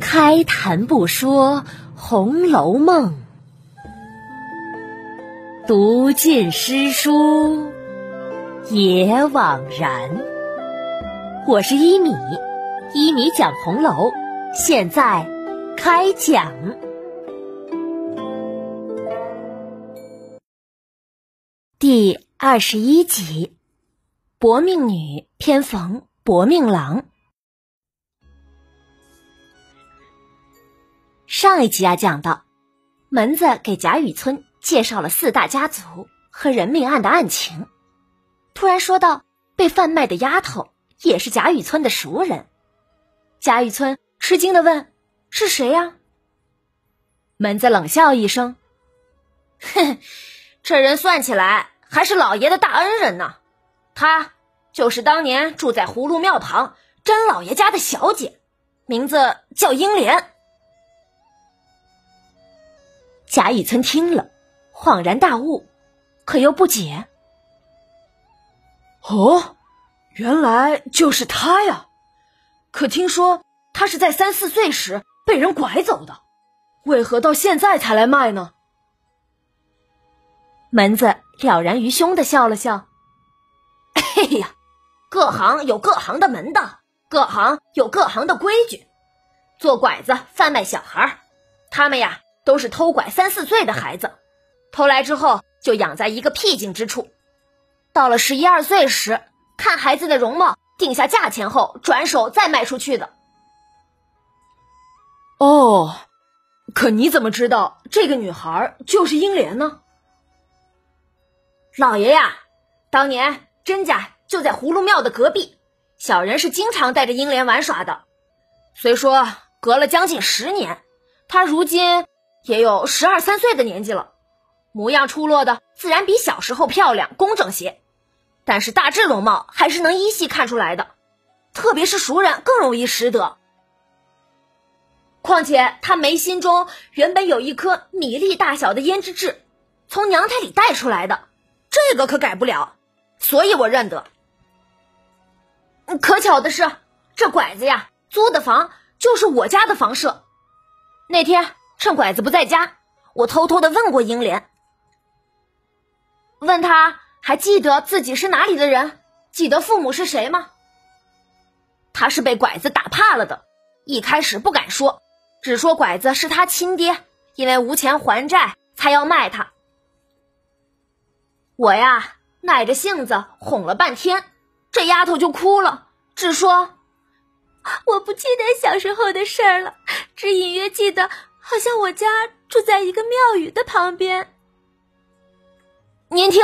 开谈不说《红楼梦》，读尽诗书也枉然。我是一米，一米讲红楼，现在开讲第二十一集《薄命女偏逢薄命郎》。上一集啊，讲到门子给贾雨村介绍了四大家族和人命案的案情，突然说到被贩卖的丫头也是贾雨村的熟人。贾雨村吃惊的问：“是谁呀？”门子冷笑一声：“哼，这人算起来还是老爷的大恩人呢。他就是当年住在葫芦庙旁甄老爷家的小姐，名字叫英莲。”贾雨村听了，恍然大悟，可又不解。哦，原来就是他呀！可听说他是在三四岁时被人拐走的，为何到现在才来卖呢？门子了然于胸的笑了笑：“哎呀，各行有各行的门道，各行有各行的规矩。做拐子贩卖小孩，他们呀。”都是偷拐三四岁的孩子，偷来之后就养在一个僻静之处，到了十一二岁时，看孩子的容貌，定下价钱后，转手再卖出去的。哦，可你怎么知道这个女孩就是英莲呢？老爷呀，当年甄家就在葫芦庙的隔壁，小人是经常带着英莲玩耍的。虽说隔了将近十年，她如今。也有十二三岁的年纪了，模样出落的自然比小时候漂亮工整些，但是大致容貌还是能依稀看出来的，特别是熟人更容易识得。况且他眉心中原本有一颗米粒大小的胭脂痣，从娘胎里带出来的，这个可改不了，所以我认得。可巧的是，这拐子呀租的房就是我家的房舍，那天。趁拐子不在家，我偷偷的问过英莲，问他还记得自己是哪里的人，记得父母是谁吗？他是被拐子打怕了的，一开始不敢说，只说拐子是他亲爹，因为无钱还债才要卖他。我呀，耐着性子哄了半天，这丫头就哭了，只说 我不记得小时候的事儿了，只隐约记得。好像我家住在一个庙宇的旁边。您听，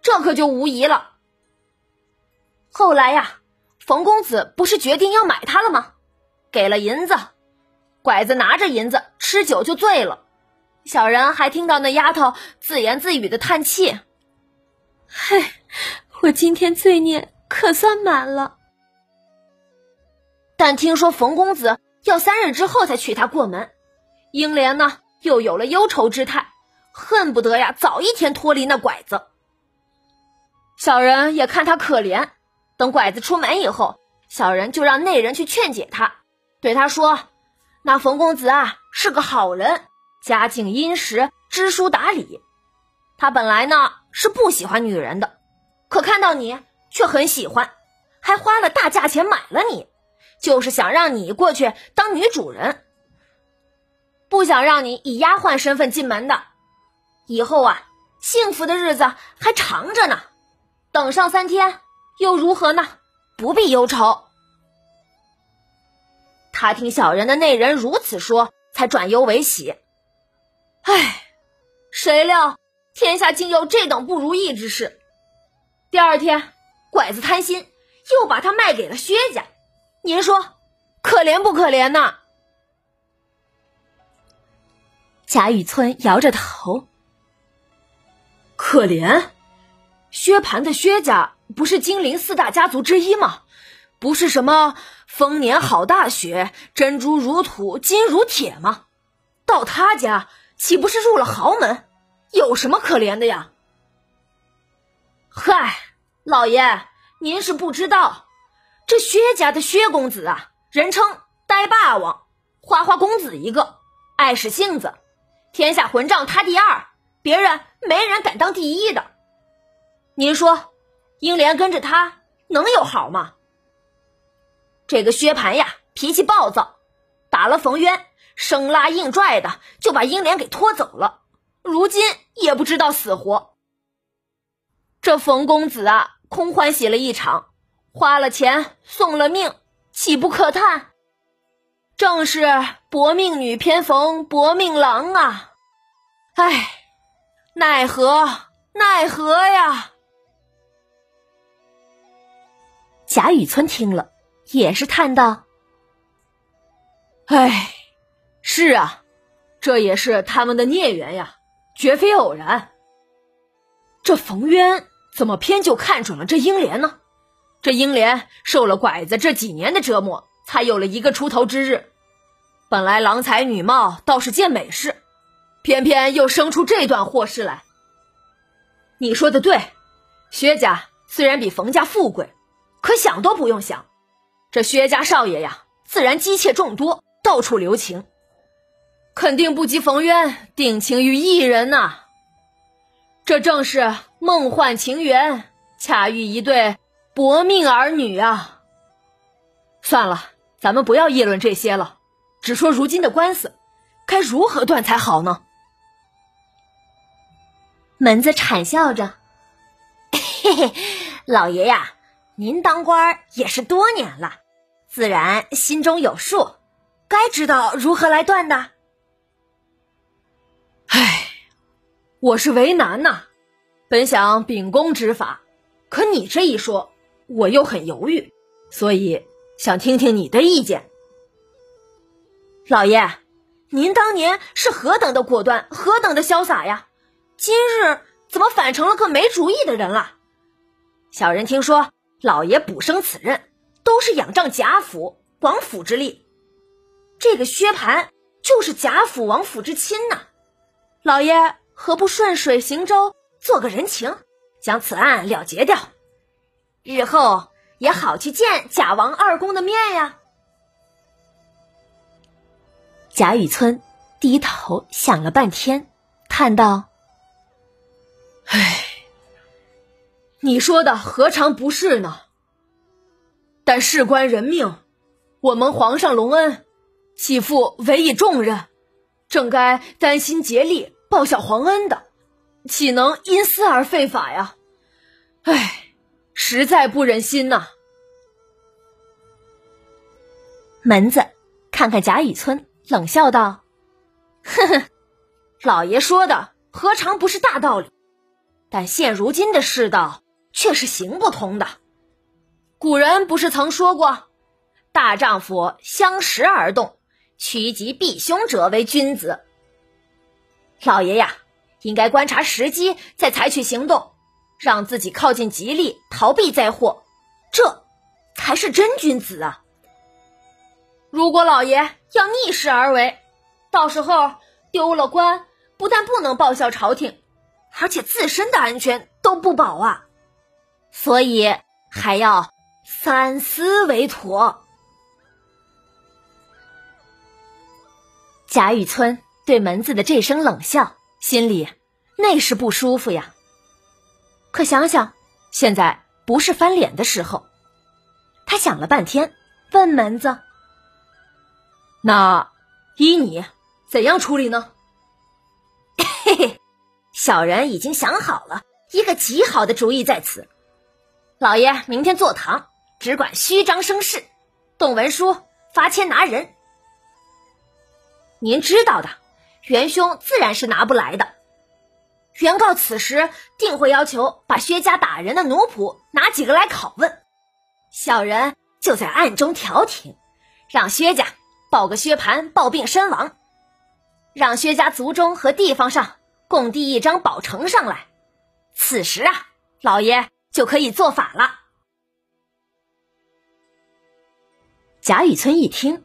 这可就无疑了。后来呀，冯公子不是决定要买它了吗？给了银子，拐子拿着银子吃酒就醉了。小人还听到那丫头自言自语的叹气：“嘿，我今天罪孽可算满了。”但听说冯公子要三日之后才娶她过门。英莲呢，又有了忧愁之态，恨不得呀早一天脱离那拐子。小人也看他可怜，等拐子出门以后，小人就让内人去劝解他，对他说：“那冯公子啊是个好人，家境殷实，知书达理。他本来呢是不喜欢女人的，可看到你却很喜欢，还花了大价钱买了你，就是想让你过去当女主人。”不想让你以丫鬟身份进门的，以后啊，幸福的日子还长着呢。等上三天又如何呢？不必忧愁。他听小人的内人如此说，才转忧为喜。唉，谁料天下竟有这等不如意之事。第二天，拐子贪心，又把他卖给了薛家。您说，可怜不可怜呐？贾雨村摇着头，可怜。薛蟠的薛家不是金陵四大家族之一吗？不是什么丰年好大雪，珍珠如土，金如铁吗？到他家岂不是入了豪门？有什么可怜的呀？嗨，老爷，您是不知道，这薛家的薛公子啊，人称呆霸王，花花公子一个，爱使性子，天下混账他第二，别人没人敢当第一的。您说，英莲跟着他能有好吗？这个薛蟠呀，脾气暴躁，打了冯渊，生拉硬拽的就把英莲给拖走了，如今也不知道死活。这冯公子啊，空欢喜了一场，花了钱送了命，岂不可叹？正是薄命女偏逢薄命郎啊！唉，奈何奈何呀！贾雨村听了，也是叹道：“唉，是啊，这也是他们的孽缘呀，绝非偶然。这冯渊怎么偏就看准了这英莲呢？这英莲受了拐子这几年的折磨，才有了一个出头之日。本来郎才女貌，倒是件美事，偏偏又生出这段祸事来。你说的对，薛家虽然比冯家富贵。”可想都不用想，这薛家少爷呀，自然姬妾众多，到处留情，肯定不及冯渊定情于一人呐。这正是梦幻情缘，恰遇一对薄命儿女啊。算了，咱们不要议论这些了，只说如今的官司该如何断才好呢？门子谄笑着，嘿嘿，老爷呀。您当官也是多年了，自然心中有数，该知道如何来断的。唉，我是为难呐，本想秉公执法，可你这一说，我又很犹豫，所以想听听你的意见。老爷，您当年是何等的果断，何等的潇洒呀！今日怎么反成了个没主意的人了？小人听说。老爷补升此任，都是仰仗贾府、王府之力。这个薛蟠就是贾府、王府之亲呐。老爷何不顺水行舟，做个人情，将此案了结掉，日后也好去见贾王二公的面呀？贾雨村低头想了半天，叹道：“唉。”你说的何尝不是呢？但事关人命，我们皇上隆恩，岂复委以重任？正该担心竭力报效皇恩的，岂能因私而废法呀？唉，实在不忍心呐。门子看看贾雨村，冷笑道：“哼哼，老爷说的何尝不是大道理？但现如今的世道。”却是行不通的。古人不是曾说过：“大丈夫相识而动，趋吉避凶者为君子。”老爷呀，应该观察时机再采取行动，让自己靠近吉利，逃避灾祸，这才是真君子啊！如果老爷要逆势而为，到时候丢了官，不但不能报效朝廷，而且自身的安全都不保啊！所以还要三思为妥。贾雨村对门子的这声冷笑，心里那是不舒服呀。可想想，现在不是翻脸的时候。他想了半天，问门子：“那依你怎样处理呢？”嘿嘿，小人已经想好了一个极好的主意，在此。老爷，明天坐堂，只管虚张声势，动文书，发签拿人。您知道的，元凶自然是拿不来的。原告此时定会要求把薛家打人的奴仆拿几个来拷问，小人就在暗中调停，让薛家报个薛蟠暴病身亡，让薛家族中和地方上共递一张宝呈上来。此时啊，老爷。就可以做法了。贾雨村一听，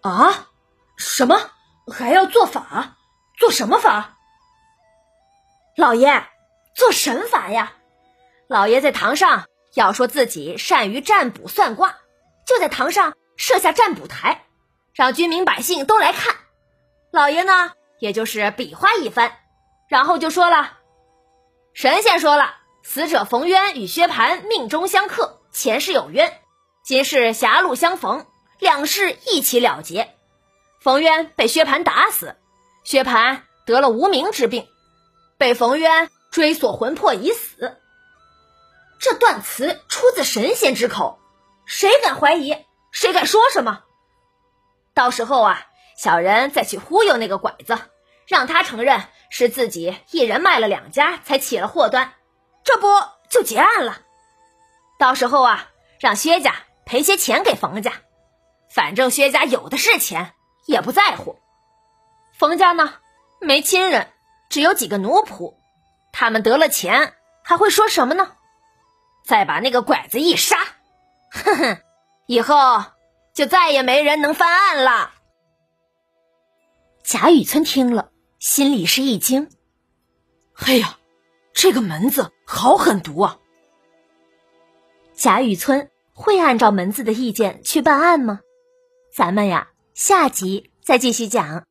啊，什么还要做法？做什么法？老爷，做神法呀！老爷在堂上要说自己善于占卜算卦，就在堂上设下占卜台，让居民百姓都来看。老爷呢，也就是比划一番，然后就说了：“神仙说了，死者冯渊与薛蟠命中相克，前世有冤，今世狭路相逢，两世一起了结。冯渊被薛蟠打死，薛蟠得了无名之病，被冯渊追索魂魄已死。”这段词出自神仙之口，谁敢怀疑？谁敢说什么？到时候啊，小人再去忽悠那个拐子，让他承认是自己一人卖了两家才起了祸端，这不就结案了？到时候啊，让薛家赔些钱给冯家，反正薛家有的是钱，也不在乎。冯家呢，没亲人，只有几个奴仆，他们得了钱还会说什么呢？再把那个拐子一杀，哼哼，以后就再也没人能翻案了。贾雨村听了，心里是一惊：“嘿呀，这个门子好狠毒啊！”贾雨村会按照门子的意见去办案吗？咱们呀，下集再继续讲。